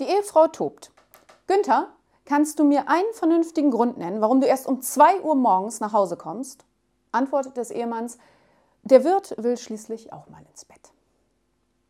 Die Ehefrau tobt. Günther, kannst du mir einen vernünftigen Grund nennen, warum du erst um 2 Uhr morgens nach Hause kommst? Antwortet des Ehemanns, der Wirt will schließlich auch mal ins Bett.